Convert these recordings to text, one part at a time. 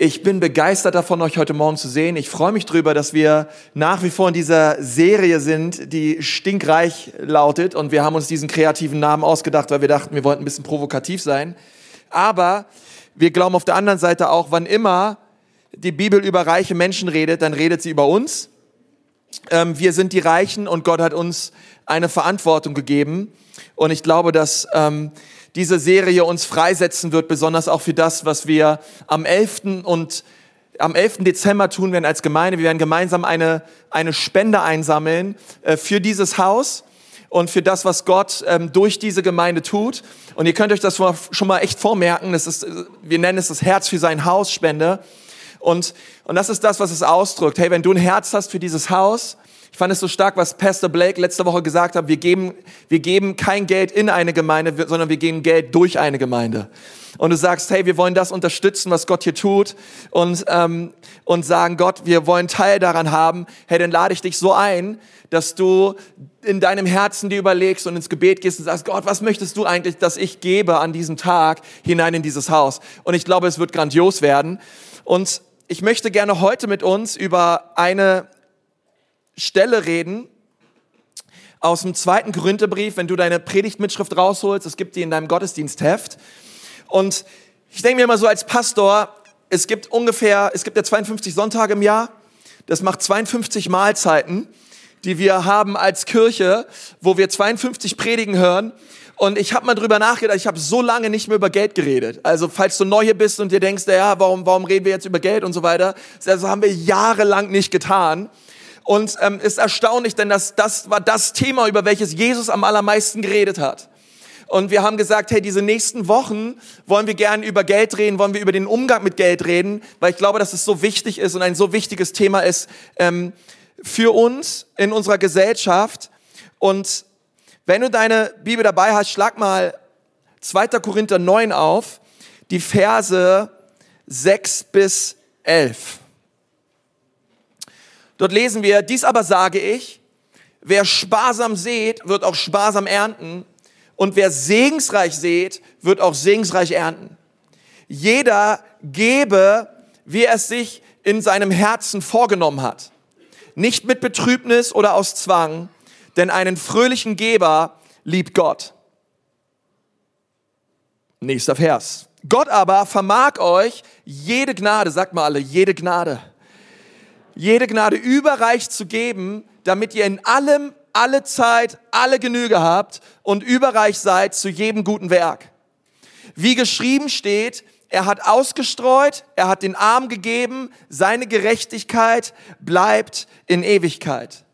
Ich bin begeistert davon, euch heute Morgen zu sehen. Ich freue mich darüber, dass wir nach wie vor in dieser Serie sind, die stinkreich lautet. Und wir haben uns diesen kreativen Namen ausgedacht, weil wir dachten, wir wollten ein bisschen provokativ sein. Aber wir glauben auf der anderen Seite auch, wann immer die Bibel über reiche Menschen redet, dann redet sie über uns. Ähm, wir sind die Reichen und Gott hat uns eine Verantwortung gegeben. Und ich glaube, dass ähm, diese Serie uns freisetzen wird, besonders auch für das, was wir am 11. und am 11. Dezember tun werden als Gemeinde. Wir werden gemeinsam eine, eine Spende einsammeln äh, für dieses Haus und für das, was Gott ähm, durch diese Gemeinde tut. Und ihr könnt euch das schon mal echt vormerken. Das ist, wir nennen es das Herz für sein Haus Spende. Und, und das ist das, was es ausdrückt. Hey, wenn du ein Herz hast für dieses Haus, ich fand es so stark, was Pastor Blake letzte Woche gesagt hat. Wir geben, wir geben kein Geld in eine Gemeinde, sondern wir geben Geld durch eine Gemeinde. Und du sagst, hey, wir wollen das unterstützen, was Gott hier tut und, ähm, und sagen, Gott, wir wollen Teil daran haben. Hey, dann lade ich dich so ein, dass du in deinem Herzen dir überlegst und ins Gebet gehst und sagst, Gott, was möchtest du eigentlich, dass ich gebe an diesem Tag hinein in dieses Haus? Und ich glaube, es wird grandios werden. Und ich möchte gerne heute mit uns über eine Stelle reden aus dem zweiten Korintherbrief, wenn du deine Predigtmitschrift rausholst, es gibt die in deinem Gottesdienstheft. Und ich denke mir immer so als Pastor, es gibt ungefähr, es gibt ja 52 Sonntage im Jahr, das macht 52 Mahlzeiten, die wir haben als Kirche, wo wir 52 Predigen hören. Und ich habe mal drüber nachgedacht, ich habe so lange nicht mehr über Geld geredet. Also falls du neu hier bist und dir denkst, ja, warum, warum reden wir jetzt über Geld und so weiter, das haben wir jahrelang nicht getan. Und ähm, ist erstaunlich, denn das, das war das Thema, über welches Jesus am allermeisten geredet hat. Und wir haben gesagt, hey, diese nächsten Wochen wollen wir gerne über Geld reden, wollen wir über den Umgang mit Geld reden, weil ich glaube, dass es so wichtig ist und ein so wichtiges Thema ist ähm, für uns in unserer Gesellschaft. Und wenn du deine Bibel dabei hast, schlag mal 2. Korinther 9 auf, die Verse 6 bis 11. Dort lesen wir, dies aber sage ich, wer sparsam sät, wird auch sparsam ernten und wer segensreich sät, wird auch segensreich ernten. Jeder gebe, wie er es sich in seinem Herzen vorgenommen hat. Nicht mit Betrübnis oder aus Zwang, denn einen fröhlichen Geber liebt Gott. Nächster Vers. Gott aber vermag euch jede Gnade, sagt mal alle, jede Gnade jede Gnade überreich zu geben, damit ihr in allem, alle Zeit, alle Genüge habt und überreich seid zu jedem guten Werk. Wie geschrieben steht, er hat ausgestreut, er hat den Arm gegeben, seine Gerechtigkeit bleibt in Ewigkeit.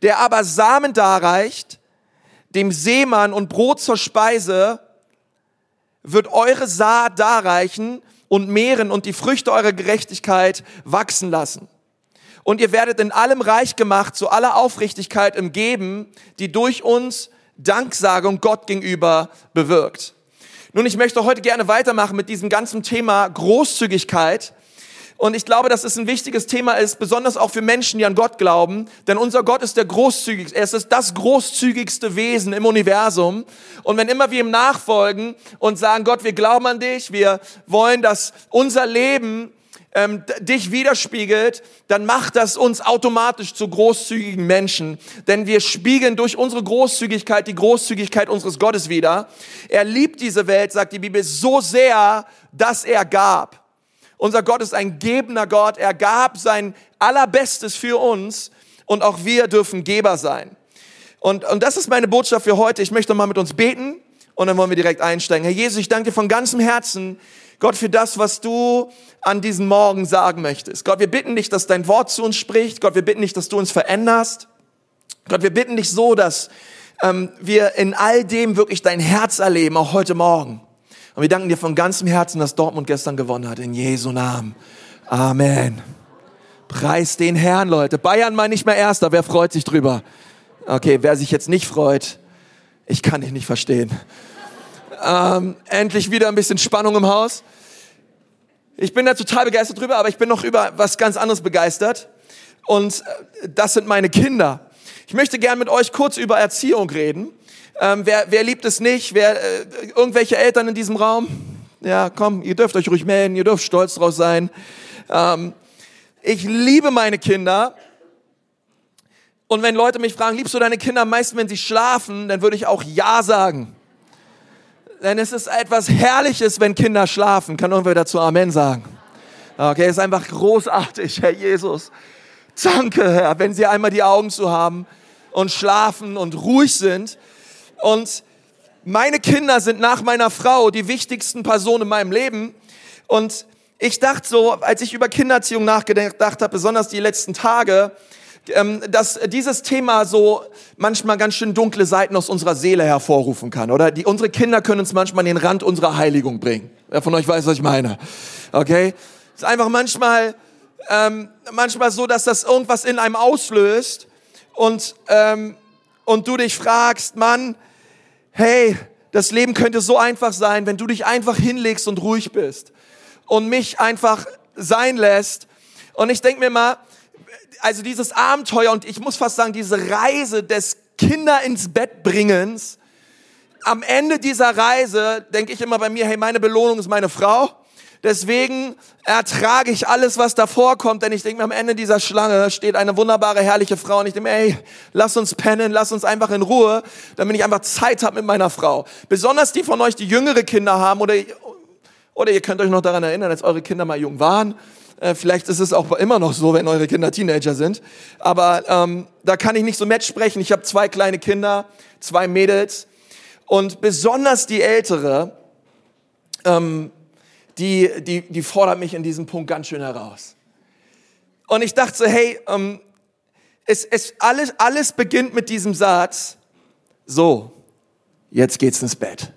Der aber Samen darreicht, dem Seemann und Brot zur Speise, wird eure Saat darreichen und mehren und die Früchte eurer Gerechtigkeit wachsen lassen und ihr werdet in allem reich gemacht zu aller Aufrichtigkeit im Geben, die durch uns Danksagung Gott gegenüber bewirkt. Nun, ich möchte heute gerne weitermachen mit diesem ganzen Thema Großzügigkeit. Und ich glaube, dass es ein wichtiges Thema ist, besonders auch für Menschen, die an Gott glauben. Denn unser Gott ist der großzügigste, er ist das großzügigste Wesen im Universum. Und wenn immer wir ihm nachfolgen und sagen, Gott, wir glauben an dich, wir wollen, dass unser Leben ähm, dich widerspiegelt, dann macht das uns automatisch zu großzügigen Menschen. Denn wir spiegeln durch unsere Großzügigkeit die Großzügigkeit unseres Gottes wider. Er liebt diese Welt, sagt die Bibel, so sehr, dass er gab. Unser Gott ist ein gebender Gott. Er gab sein Allerbestes für uns und auch wir dürfen Geber sein. Und, und das ist meine Botschaft für heute. Ich möchte mal mit uns beten und dann wollen wir direkt einsteigen. Herr Jesus, ich danke dir von ganzem Herzen, Gott, für das, was du an diesem Morgen sagen möchtest. Gott, wir bitten dich, dass dein Wort zu uns spricht. Gott, wir bitten dich, dass du uns veränderst. Gott, wir bitten dich so, dass ähm, wir in all dem wirklich dein Herz erleben, auch heute Morgen. Und wir danken dir von ganzem Herzen, dass Dortmund gestern gewonnen hat. In Jesu Namen. Amen. Preis den Herrn, Leute. Bayern mal nicht mehr Erster. Wer freut sich drüber? Okay, wer sich jetzt nicht freut, ich kann dich nicht verstehen. Ähm, endlich wieder ein bisschen Spannung im Haus. Ich bin da total begeistert drüber, aber ich bin noch über was ganz anderes begeistert. Und äh, das sind meine Kinder. Ich möchte gern mit euch kurz über Erziehung reden. Ähm, wer, wer liebt es nicht? Wer, äh, irgendwelche Eltern in diesem Raum? Ja, komm, ihr dürft euch ruhig melden, ihr dürft stolz drauf sein. Ähm, ich liebe meine Kinder. Und wenn Leute mich fragen, liebst du deine Kinder am wenn sie schlafen, dann würde ich auch Ja sagen. Denn es ist etwas Herrliches, wenn Kinder schlafen. Kann irgendwer dazu Amen sagen? Okay, ist einfach großartig, Herr Jesus. Danke, Herr, wenn sie einmal die Augen zu haben und schlafen und ruhig sind. Und meine Kinder sind nach meiner Frau die wichtigsten Personen in meinem Leben. Und ich dachte so, als ich über Kindererziehung nachgedacht habe, besonders die letzten Tage, dass dieses Thema so manchmal ganz schön dunkle Seiten aus unserer Seele hervorrufen kann. Oder die, unsere Kinder können uns manchmal an den Rand unserer Heiligung bringen. Wer von euch weiß, was ich meine? Okay? Ist einfach manchmal, ähm, manchmal so, dass das irgendwas in einem auslöst und, ähm, und du dich fragst, Mann, hey, das Leben könnte so einfach sein, wenn du dich einfach hinlegst und ruhig bist und mich einfach sein lässt. Und ich denke mir mal, also dieses Abenteuer und ich muss fast sagen, diese Reise des Kinder ins Bett bringens, am Ende dieser Reise denke ich immer bei mir, hey, meine Belohnung ist meine Frau. Deswegen ertrage ich alles, was davor kommt, denn ich denke mir, am Ende dieser Schlange steht eine wunderbare, herrliche Frau und ich denke mir, ey, lass uns pennen, lass uns einfach in Ruhe, damit ich einfach Zeit habe mit meiner Frau. Besonders die von euch, die jüngere Kinder haben oder, oder ihr könnt euch noch daran erinnern, als eure Kinder mal jung waren. Äh, vielleicht ist es auch immer noch so, wenn eure Kinder Teenager sind. Aber ähm, da kann ich nicht so Match sprechen. Ich habe zwei kleine Kinder, zwei Mädels und besonders die ältere, ähm, die, die, die fordert mich in diesem Punkt ganz schön heraus. Und ich dachte so, hey, ähm, es, es, alles, alles beginnt mit diesem Satz, so, jetzt geht's ins Bett.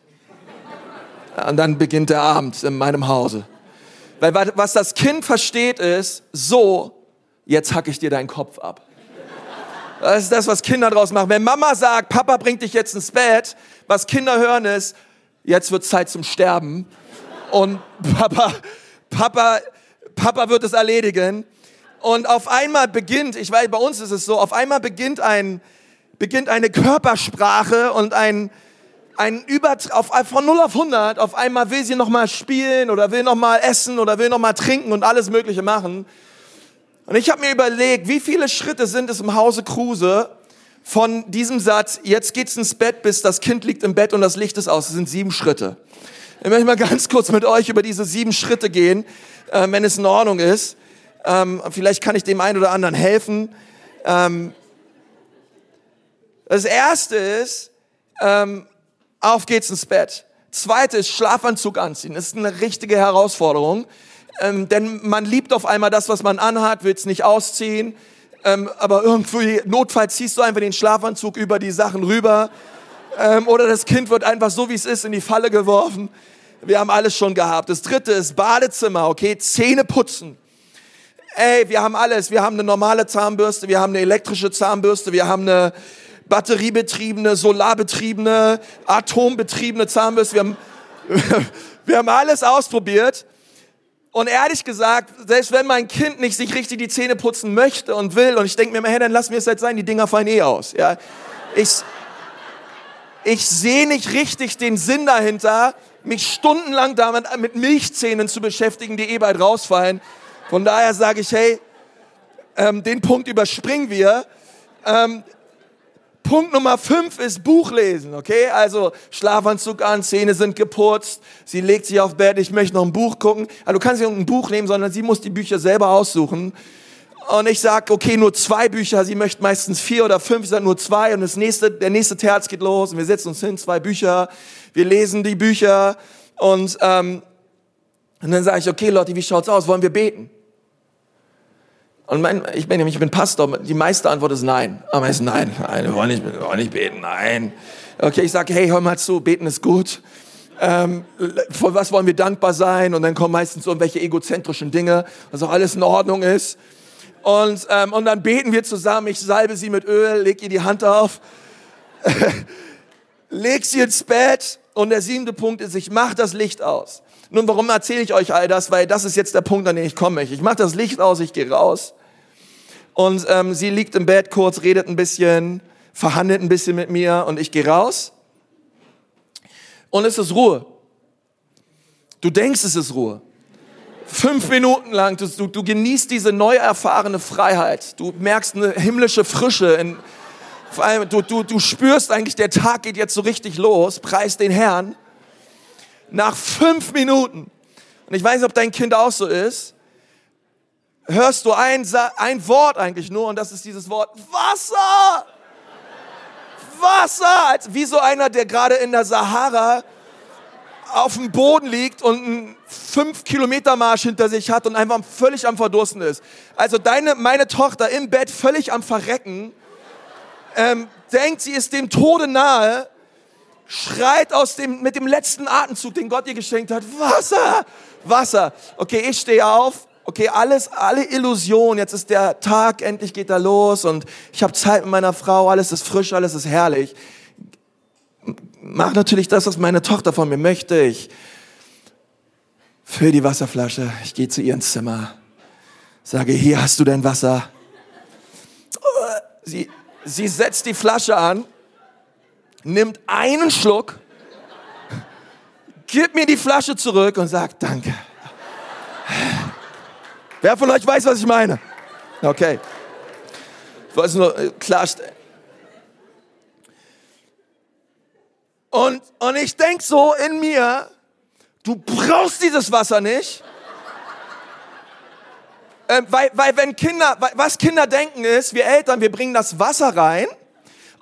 Und dann beginnt der Abend in meinem Hause. Weil was das Kind versteht ist, so, jetzt hack ich dir deinen Kopf ab. Das ist das, was Kinder draus machen. Wenn Mama sagt, Papa bringt dich jetzt ins Bett, was Kinder hören ist, jetzt wird Zeit zum Sterben und Papa, Papa, Papa wird es erledigen. Und auf einmal beginnt, ich weiß, bei uns ist es so, auf einmal beginnt ein, beginnt eine Körpersprache und ein, ein Über, auf, von 0 auf 100, auf einmal will sie nochmal spielen oder will nochmal essen oder will nochmal trinken und alles Mögliche machen. Und ich habe mir überlegt, wie viele Schritte sind es im Hause Kruse von diesem Satz, jetzt geht's ins Bett, bis das Kind liegt im Bett und das Licht ist aus. Das sind sieben Schritte. Ich möchte mal ganz kurz mit euch über diese sieben Schritte gehen, äh, wenn es in Ordnung ist. Ähm, vielleicht kann ich dem einen oder anderen helfen. Ähm, das erste ist, ähm, auf geht's ins Bett. Zweite ist Schlafanzug anziehen. Das ist eine richtige Herausforderung. Ähm, denn man liebt auf einmal das, was man anhat, will es nicht ausziehen. Ähm, aber irgendwie, notfalls ziehst du einfach den Schlafanzug über die Sachen rüber. Ähm, oder das Kind wird einfach so, wie es ist, in die Falle geworfen. Wir haben alles schon gehabt. Das dritte ist Badezimmer, okay? Zähne putzen. Ey, wir haben alles. Wir haben eine normale Zahnbürste, wir haben eine elektrische Zahnbürste, wir haben eine batteriebetriebene, solarbetriebene, atombetriebene Zahnbürste. Wir haben, wir haben alles ausprobiert. Und ehrlich gesagt, selbst wenn mein Kind nicht sich richtig die Zähne putzen möchte und will, und ich denke mir immer, hey, dann lass mir es halt sein, die Dinger fallen eh aus. Ja, ich, ich sehe nicht richtig den Sinn dahinter, mich stundenlang damit mit Milchzähnen zu beschäftigen, die eh bald rausfallen. Von daher sage ich, hey, ähm, den Punkt überspringen wir. Ähm, Punkt Nummer fünf ist Buch lesen, okay? Also Schlafanzug an, Zähne sind geputzt, sie legt sich auf Bett, ich möchte noch ein Buch gucken. Also du kannst nicht ein Buch nehmen, sondern sie muss die Bücher selber aussuchen. Und ich sage, okay, nur zwei Bücher, sie möchte meistens vier oder fünf, ich sage nur zwei und das nächste, der nächste Terz geht los und wir setzen uns hin, zwei Bücher, wir lesen die Bücher und, ähm, und dann sage ich, okay Lotti, wie schaut's aus, wollen wir beten? Und mein, ich, bin, ich bin Pastor, die meiste Antwort ist nein. Aber ist nein, nein, wir wollen nicht, wir wollen nicht beten, nein. Okay, ich sage, hey, hör mal zu, beten ist gut. Ähm, für was wollen wir dankbar sein? Und dann kommen meistens irgendwelche egozentrischen Dinge, dass auch alles in Ordnung ist. Und, ähm, und dann beten wir zusammen. Ich salbe sie mit Öl, leg ihr die Hand auf, leg sie ins Bett. Und der siebente Punkt ist, ich mache das Licht aus. Nun, warum erzähle ich euch all das? Weil das ist jetzt der Punkt, an den ich komme. Ich mache das Licht aus, ich gehe raus. Und ähm, sie liegt im Bett kurz, redet ein bisschen, verhandelt ein bisschen mit mir und ich gehe raus. Und es ist Ruhe. Du denkst, es ist Ruhe. Fünf Minuten lang, du, du, genießt diese neu erfahrene Freiheit. Du merkst eine himmlische Frische. In, vor allem, du, du, du spürst eigentlich, der Tag geht jetzt so richtig los. Preis den Herrn. Nach fünf Minuten, und ich weiß nicht, ob dein Kind auch so ist, hörst du ein, ein Wort eigentlich nur, und das ist dieses Wort Wasser. Wasser! Als wie so einer, der gerade in der Sahara auf dem Boden liegt und einen 5 Kilometer Marsch hinter sich hat und einfach völlig am Verdursten ist. Also deine, meine Tochter im Bett völlig am Verrecken, ähm, denkt, sie ist dem Tode nahe, schreit aus dem, mit dem letzten Atemzug, den Gott ihr geschenkt hat, Wasser, Wasser. Okay, ich stehe auf, okay, alles, alle Illusion, jetzt ist der Tag, endlich geht er los und ich habe Zeit mit meiner Frau, alles ist frisch, alles ist herrlich. Mache natürlich das, was meine Tochter von mir möchte. Ich fülle die Wasserflasche, ich gehe zu ihr ins Zimmer, sage, hier hast du dein Wasser. Sie, sie setzt die Flasche an, nimmt einen Schluck, gibt mir die Flasche zurück und sagt, danke. Wer von euch weiß, was ich meine? Okay. Ich wollte es nur äh, klarstellen. Und, und ich denk so in mir, du brauchst dieses Wasser nicht. Äh, weil, weil wenn Kinder, was Kinder denken ist, wir Eltern, wir bringen das Wasser rein,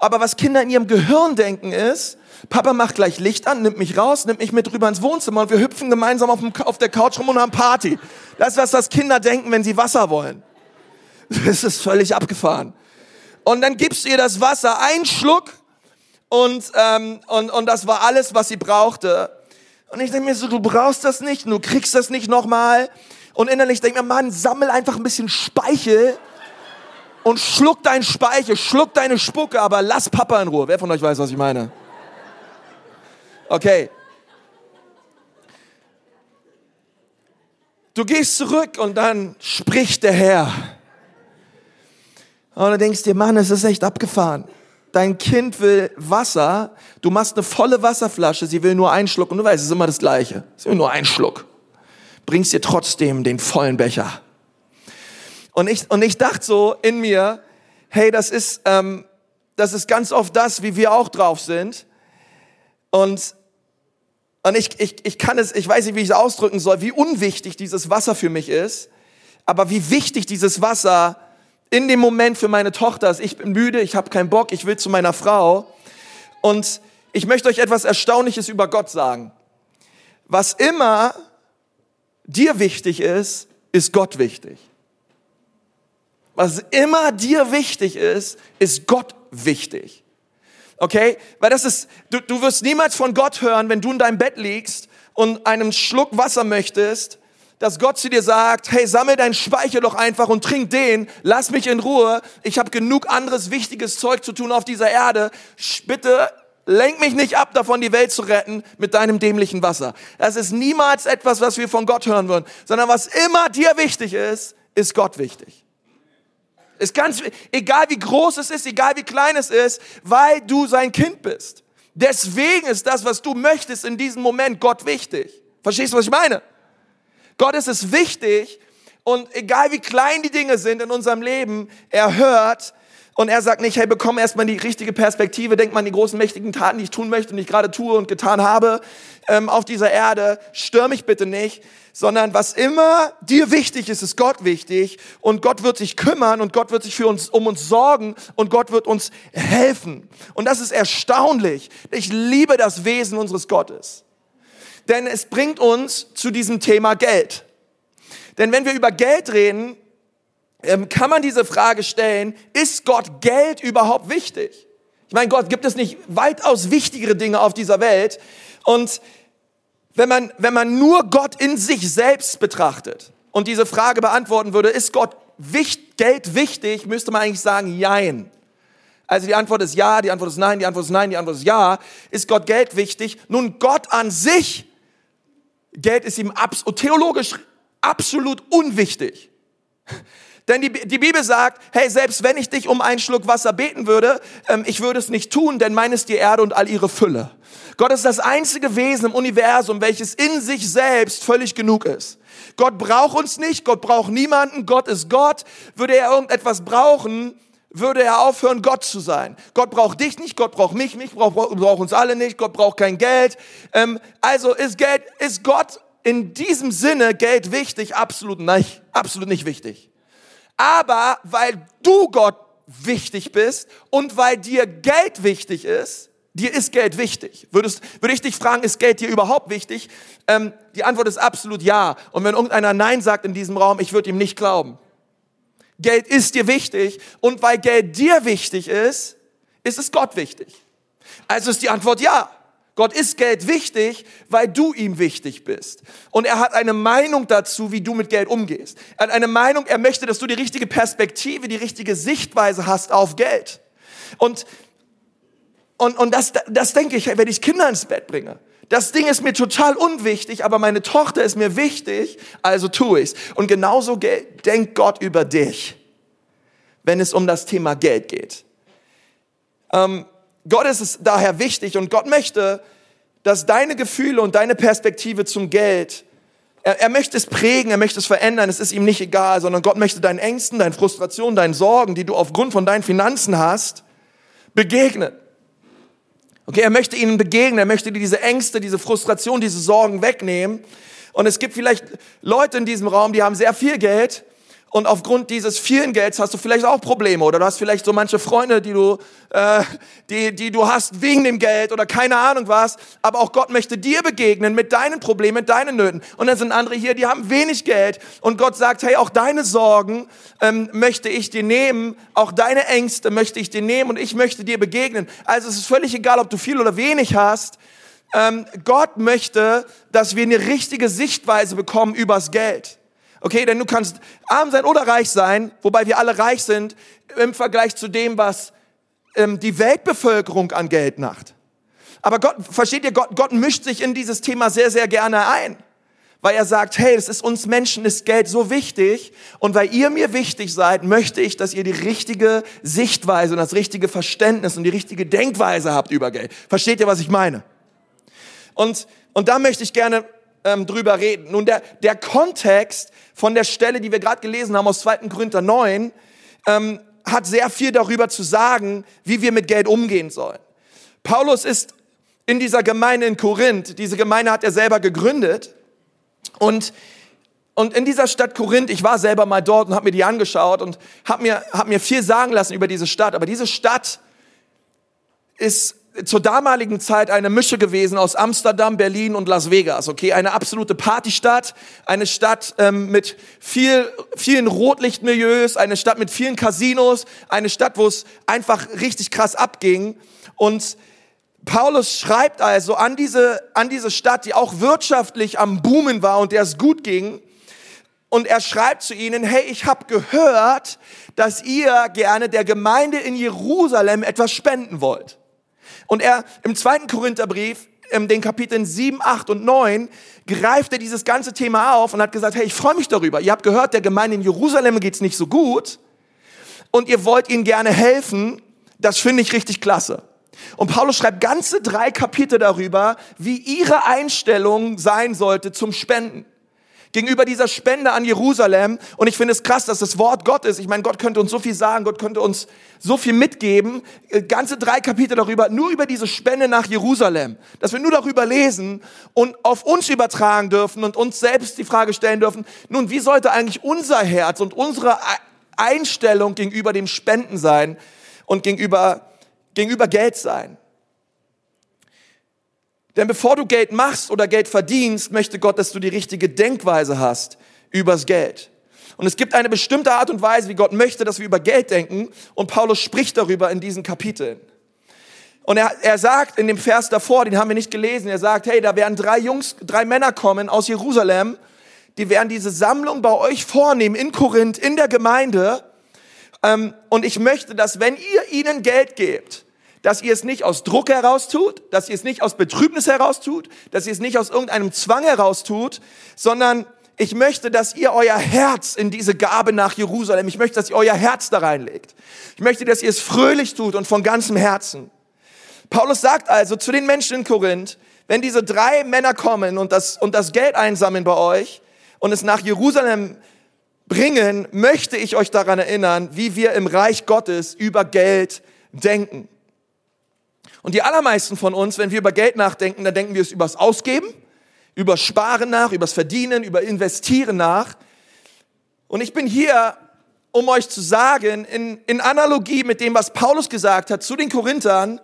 aber was Kinder in ihrem Gehirn denken ist, Papa macht gleich Licht an, nimmt mich raus, nimmt mich mit rüber ins Wohnzimmer und wir hüpfen gemeinsam auf, dem, auf der Couch rum und haben Party. Das ist was, was Kinder denken, wenn sie Wasser wollen. Das ist völlig abgefahren. Und dann gibst du ihr das Wasser, einen Schluck und, ähm, und, und das war alles, was sie brauchte. Und ich denke mir so, du brauchst das nicht, du kriegst das nicht nochmal. Und innerlich denke ich mir, Mann, sammel einfach ein bisschen Speichel und schluck deinen Speichel, schluck deine Spucke, aber lass Papa in Ruhe. Wer von euch weiß, was ich meine? Okay. Du gehst zurück und dann spricht der Herr. Und du denkst dir, Mann, es ist echt abgefahren dein Kind will Wasser, du machst eine volle Wasserflasche, sie will nur einen Schluck und du weißt, es ist immer das Gleiche. Sie will nur einen Schluck. Bringst dir trotzdem den vollen Becher. Und ich, und ich dachte so in mir, hey, das ist, ähm, das ist ganz oft das, wie wir auch drauf sind. Und, und ich, ich, ich kann es, ich weiß nicht, wie ich es ausdrücken soll, wie unwichtig dieses Wasser für mich ist, aber wie wichtig dieses Wasser in dem Moment für meine Tochter ist, ich bin müde, ich habe keinen Bock, ich will zu meiner Frau. Und ich möchte euch etwas Erstaunliches über Gott sagen. Was immer dir wichtig ist, ist Gott wichtig. Was immer dir wichtig ist, ist Gott wichtig. Okay? Weil das ist, du, du wirst niemals von Gott hören, wenn du in deinem Bett liegst und einen Schluck Wasser möchtest dass Gott zu dir sagt, hey, sammel deinen Speicher doch einfach und trink den, lass mich in Ruhe, ich habe genug anderes wichtiges Zeug zu tun auf dieser Erde, bitte lenk mich nicht ab davon, die Welt zu retten mit deinem dämlichen Wasser. Das ist niemals etwas, was wir von Gott hören würden, sondern was immer dir wichtig ist, ist Gott wichtig. Ist ganz, egal wie groß es ist, egal wie klein es ist, weil du sein Kind bist. Deswegen ist das, was du möchtest in diesem Moment Gott wichtig. Verstehst du, was ich meine? Gott ist es wichtig und egal wie klein die Dinge sind in unserem Leben, er hört und er sagt nicht, hey, bekomm erstmal die richtige Perspektive, denk mal an die großen, mächtigen Taten, die ich tun möchte und ich gerade tue und getan habe ähm, auf dieser Erde. Stör mich bitte nicht, sondern was immer dir wichtig ist, ist Gott wichtig und Gott wird sich kümmern und Gott wird sich für uns, um uns sorgen und Gott wird uns helfen. Und das ist erstaunlich. Ich liebe das Wesen unseres Gottes denn es bringt uns zu diesem Thema Geld. Denn wenn wir über Geld reden, kann man diese Frage stellen, ist Gott Geld überhaupt wichtig? Ich meine, Gott gibt es nicht weitaus wichtigere Dinge auf dieser Welt. Und wenn man, wenn man nur Gott in sich selbst betrachtet und diese Frage beantworten würde, ist Gott wichtig, Geld wichtig, müsste man eigentlich sagen, jein. Also die Antwort ist ja, die Antwort ist nein, die Antwort ist nein, die Antwort ist ja. Ist Gott Geld wichtig? Nun, Gott an sich Geld ist ihm theologisch absolut unwichtig. Denn die, die Bibel sagt, hey, selbst wenn ich dich um einen Schluck Wasser beten würde, ähm, ich würde es nicht tun, denn mein ist die Erde und all ihre Fülle. Gott ist das einzige Wesen im Universum, welches in sich selbst völlig genug ist. Gott braucht uns nicht, Gott braucht niemanden, Gott ist Gott. Würde er irgendetwas brauchen, würde er aufhören, Gott zu sein. Gott braucht dich nicht, Gott braucht mich nicht, braucht, braucht uns alle nicht, Gott braucht kein Geld. Ähm, also ist Geld, ist Gott in diesem Sinne Geld wichtig? Absolut nicht, absolut nicht wichtig. Aber weil du Gott wichtig bist und weil dir Geld wichtig ist, dir ist Geld wichtig. Würdest, würde ich dich fragen, ist Geld dir überhaupt wichtig? Ähm, die Antwort ist absolut ja. Und wenn irgendeiner Nein sagt in diesem Raum, ich würde ihm nicht glauben. Geld ist dir wichtig und weil Geld dir wichtig ist, ist es Gott wichtig. Also ist die Antwort ja. Gott ist Geld wichtig, weil du ihm wichtig bist. Und er hat eine Meinung dazu, wie du mit Geld umgehst. Er hat eine Meinung, er möchte, dass du die richtige Perspektive, die richtige Sichtweise hast auf Geld. Und, und, und das, das denke ich, wenn ich Kinder ins Bett bringe. Das Ding ist mir total unwichtig, aber meine Tochter ist mir wichtig, also tue ich's. Und genauso denkt Gott über dich, wenn es um das Thema Geld geht. Ähm, Gott ist es daher wichtig und Gott möchte, dass deine Gefühle und deine Perspektive zum Geld, er, er möchte es prägen, er möchte es verändern, es ist ihm nicht egal, sondern Gott möchte deinen Ängsten, deinen Frustrationen, deinen Sorgen, die du aufgrund von deinen Finanzen hast, begegnen. Okay, er möchte ihnen begegnen, er möchte dir diese Ängste, diese Frustration, diese Sorgen wegnehmen. Und es gibt vielleicht Leute in diesem Raum, die haben sehr viel Geld und aufgrund dieses vielen Gelds hast du vielleicht auch Probleme oder du hast vielleicht so manche Freunde, die du, äh, die, die du hast wegen dem Geld oder keine Ahnung was. Aber auch Gott möchte dir begegnen mit deinen Problemen, mit deinen Nöten. Und dann sind andere hier, die haben wenig Geld und Gott sagt, hey, auch deine Sorgen ähm, möchte ich dir nehmen, auch deine Ängste möchte ich dir nehmen und ich möchte dir begegnen. Also es ist völlig egal, ob du viel oder wenig hast. Ähm, Gott möchte, dass wir eine richtige Sichtweise bekommen übers Geld. Okay, denn du kannst arm sein oder reich sein, wobei wir alle reich sind im Vergleich zu dem, was ähm, die Weltbevölkerung an Geld macht. Aber Gott, versteht ihr, Gott, Gott mischt sich in dieses Thema sehr, sehr gerne ein. Weil er sagt, hey, es ist uns Menschen, ist Geld so wichtig. Und weil ihr mir wichtig seid, möchte ich, dass ihr die richtige Sichtweise und das richtige Verständnis und die richtige Denkweise habt über Geld. Versteht ihr, was ich meine? Und, und da möchte ich gerne ähm, drüber reden. Nun, der, der Kontext von der Stelle, die wir gerade gelesen haben aus 2. Korinther 9, ähm, hat sehr viel darüber zu sagen, wie wir mit Geld umgehen sollen. Paulus ist in dieser Gemeinde in Korinth, diese Gemeinde hat er selber gegründet und und in dieser Stadt Korinth, ich war selber mal dort und habe mir die angeschaut und habe mir, hab mir viel sagen lassen über diese Stadt. Aber diese Stadt ist zur damaligen Zeit eine Mische gewesen aus Amsterdam, Berlin und Las Vegas. Okay, eine absolute Partystadt, eine Stadt ähm, mit viel, vielen Rotlichtmilieus, eine Stadt mit vielen Casinos, eine Stadt, wo es einfach richtig krass abging. Und Paulus schreibt also an diese, an diese Stadt, die auch wirtschaftlich am Boomen war und der es gut ging. Und er schreibt zu ihnen, hey, ich habe gehört, dass ihr gerne der Gemeinde in Jerusalem etwas spenden wollt. Und er im zweiten Korintherbrief, in den Kapiteln 7, 8 und 9, greift er dieses ganze Thema auf und hat gesagt, hey, ich freue mich darüber. Ihr habt gehört, der Gemeinde in Jerusalem geht's nicht so gut und ihr wollt ihnen gerne helfen. Das finde ich richtig klasse. Und Paulus schreibt ganze drei Kapitel darüber, wie ihre Einstellung sein sollte zum Spenden gegenüber dieser Spende an Jerusalem. Und ich finde es krass, dass das Wort Gott ist. Ich meine, Gott könnte uns so viel sagen, Gott könnte uns so viel mitgeben. Äh, ganze drei Kapitel darüber, nur über diese Spende nach Jerusalem. Dass wir nur darüber lesen und auf uns übertragen dürfen und uns selbst die Frage stellen dürfen, nun, wie sollte eigentlich unser Herz und unsere Einstellung gegenüber dem Spenden sein und gegenüber, gegenüber Geld sein? Denn bevor du Geld machst oder Geld verdienst, möchte Gott, dass du die richtige Denkweise hast übers Geld. Und es gibt eine bestimmte Art und Weise, wie Gott möchte, dass wir über Geld denken. Und Paulus spricht darüber in diesen Kapiteln. Und er, er sagt in dem Vers davor, den haben wir nicht gelesen, er sagt, hey, da werden drei Jungs, drei Männer kommen aus Jerusalem, die werden diese Sammlung bei euch vornehmen in Korinth, in der Gemeinde. Ähm, und ich möchte, dass wenn ihr ihnen Geld gebt, dass ihr es nicht aus Druck heraus tut, dass ihr es nicht aus Betrübnis heraus tut, dass ihr es nicht aus irgendeinem Zwang heraus tut, sondern ich möchte, dass ihr euer Herz in diese Gabe nach Jerusalem, ich möchte, dass ihr euer Herz da reinlegt. Ich möchte, dass ihr es fröhlich tut und von ganzem Herzen. Paulus sagt also zu den Menschen in Korinth, wenn diese drei Männer kommen und das, und das Geld einsammeln bei euch und es nach Jerusalem bringen, möchte ich euch daran erinnern, wie wir im Reich Gottes über Geld denken. Und die allermeisten von uns, wenn wir über Geld nachdenken, dann denken wir es übers Ausgeben, über Sparen nach, übers Verdienen, über Investieren nach. Und ich bin hier, um euch zu sagen, in, in Analogie mit dem, was Paulus gesagt hat zu den Korinthern,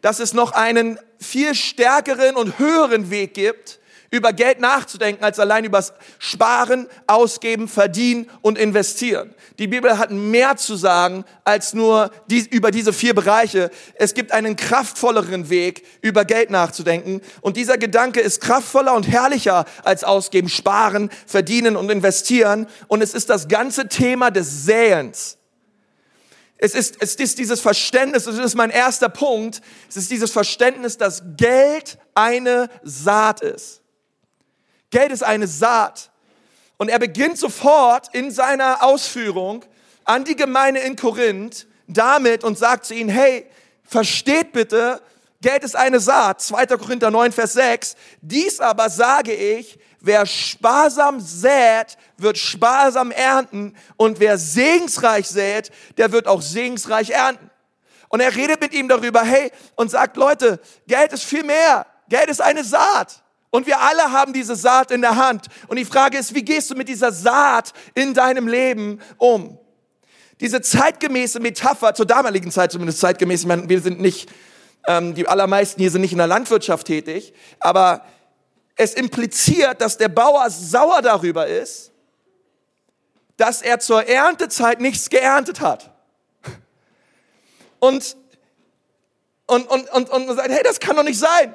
dass es noch einen viel stärkeren und höheren Weg gibt, über Geld nachzudenken, als allein übers Sparen, Ausgeben, Verdienen und Investieren. Die Bibel hat mehr zu sagen als nur die, über diese vier Bereiche. Es gibt einen kraftvolleren Weg, über Geld nachzudenken. Und dieser Gedanke ist kraftvoller und herrlicher als Ausgeben, Sparen, Verdienen und Investieren. Und es ist das ganze Thema des Säens. Es ist, es ist dieses Verständnis, das ist mein erster Punkt, es ist dieses Verständnis, dass Geld eine Saat ist. Geld ist eine Saat. Und er beginnt sofort in seiner Ausführung an die Gemeinde in Korinth damit und sagt zu ihnen, hey, versteht bitte, Geld ist eine Saat. 2. Korinther 9, Vers 6. Dies aber sage ich, wer sparsam sät, wird sparsam ernten. Und wer segensreich sät, der wird auch segensreich ernten. Und er redet mit ihm darüber, hey, und sagt, Leute, Geld ist viel mehr. Geld ist eine Saat. Und wir alle haben diese Saat in der Hand. Und die Frage ist, wie gehst du mit dieser Saat in deinem Leben um? Diese zeitgemäße Metapher, zur damaligen Zeit zumindest zeitgemäß, meine, wir sind nicht, ähm, die allermeisten hier sind nicht in der Landwirtschaft tätig, aber es impliziert, dass der Bauer sauer darüber ist, dass er zur Erntezeit nichts geerntet hat. Und, und, und, und, und sagt, hey, das kann doch nicht sein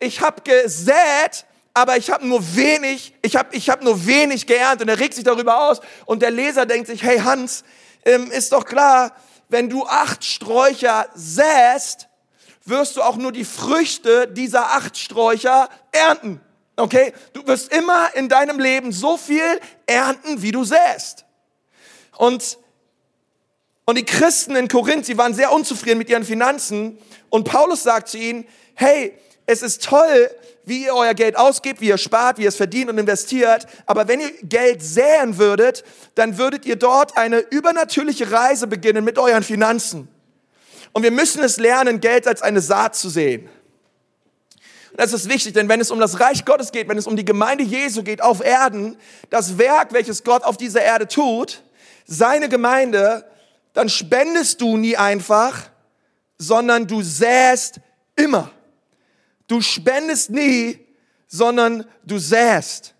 ich habe gesät, aber ich habe nur wenig, ich habe ich hab nur wenig geerntet. Und er regt sich darüber aus. Und der Leser denkt sich, hey Hans, ähm, ist doch klar, wenn du acht Sträucher säst, wirst du auch nur die Früchte dieser acht Sträucher ernten. Okay? Du wirst immer in deinem Leben so viel ernten, wie du säst. Und, und die Christen in Korinth, sie waren sehr unzufrieden mit ihren Finanzen. Und Paulus sagt zu ihnen, hey, es ist toll, wie ihr euer Geld ausgebt, wie ihr spart, wie ihr es verdient und investiert. Aber wenn ihr Geld säen würdet, dann würdet ihr dort eine übernatürliche Reise beginnen mit euren Finanzen. Und wir müssen es lernen, Geld als eine Saat zu sehen. Und das ist wichtig, denn wenn es um das Reich Gottes geht, wenn es um die Gemeinde Jesu geht auf Erden, das Werk, welches Gott auf dieser Erde tut, seine Gemeinde, dann spendest du nie einfach, sondern du säst immer. Du spendest nie, sondern du säst.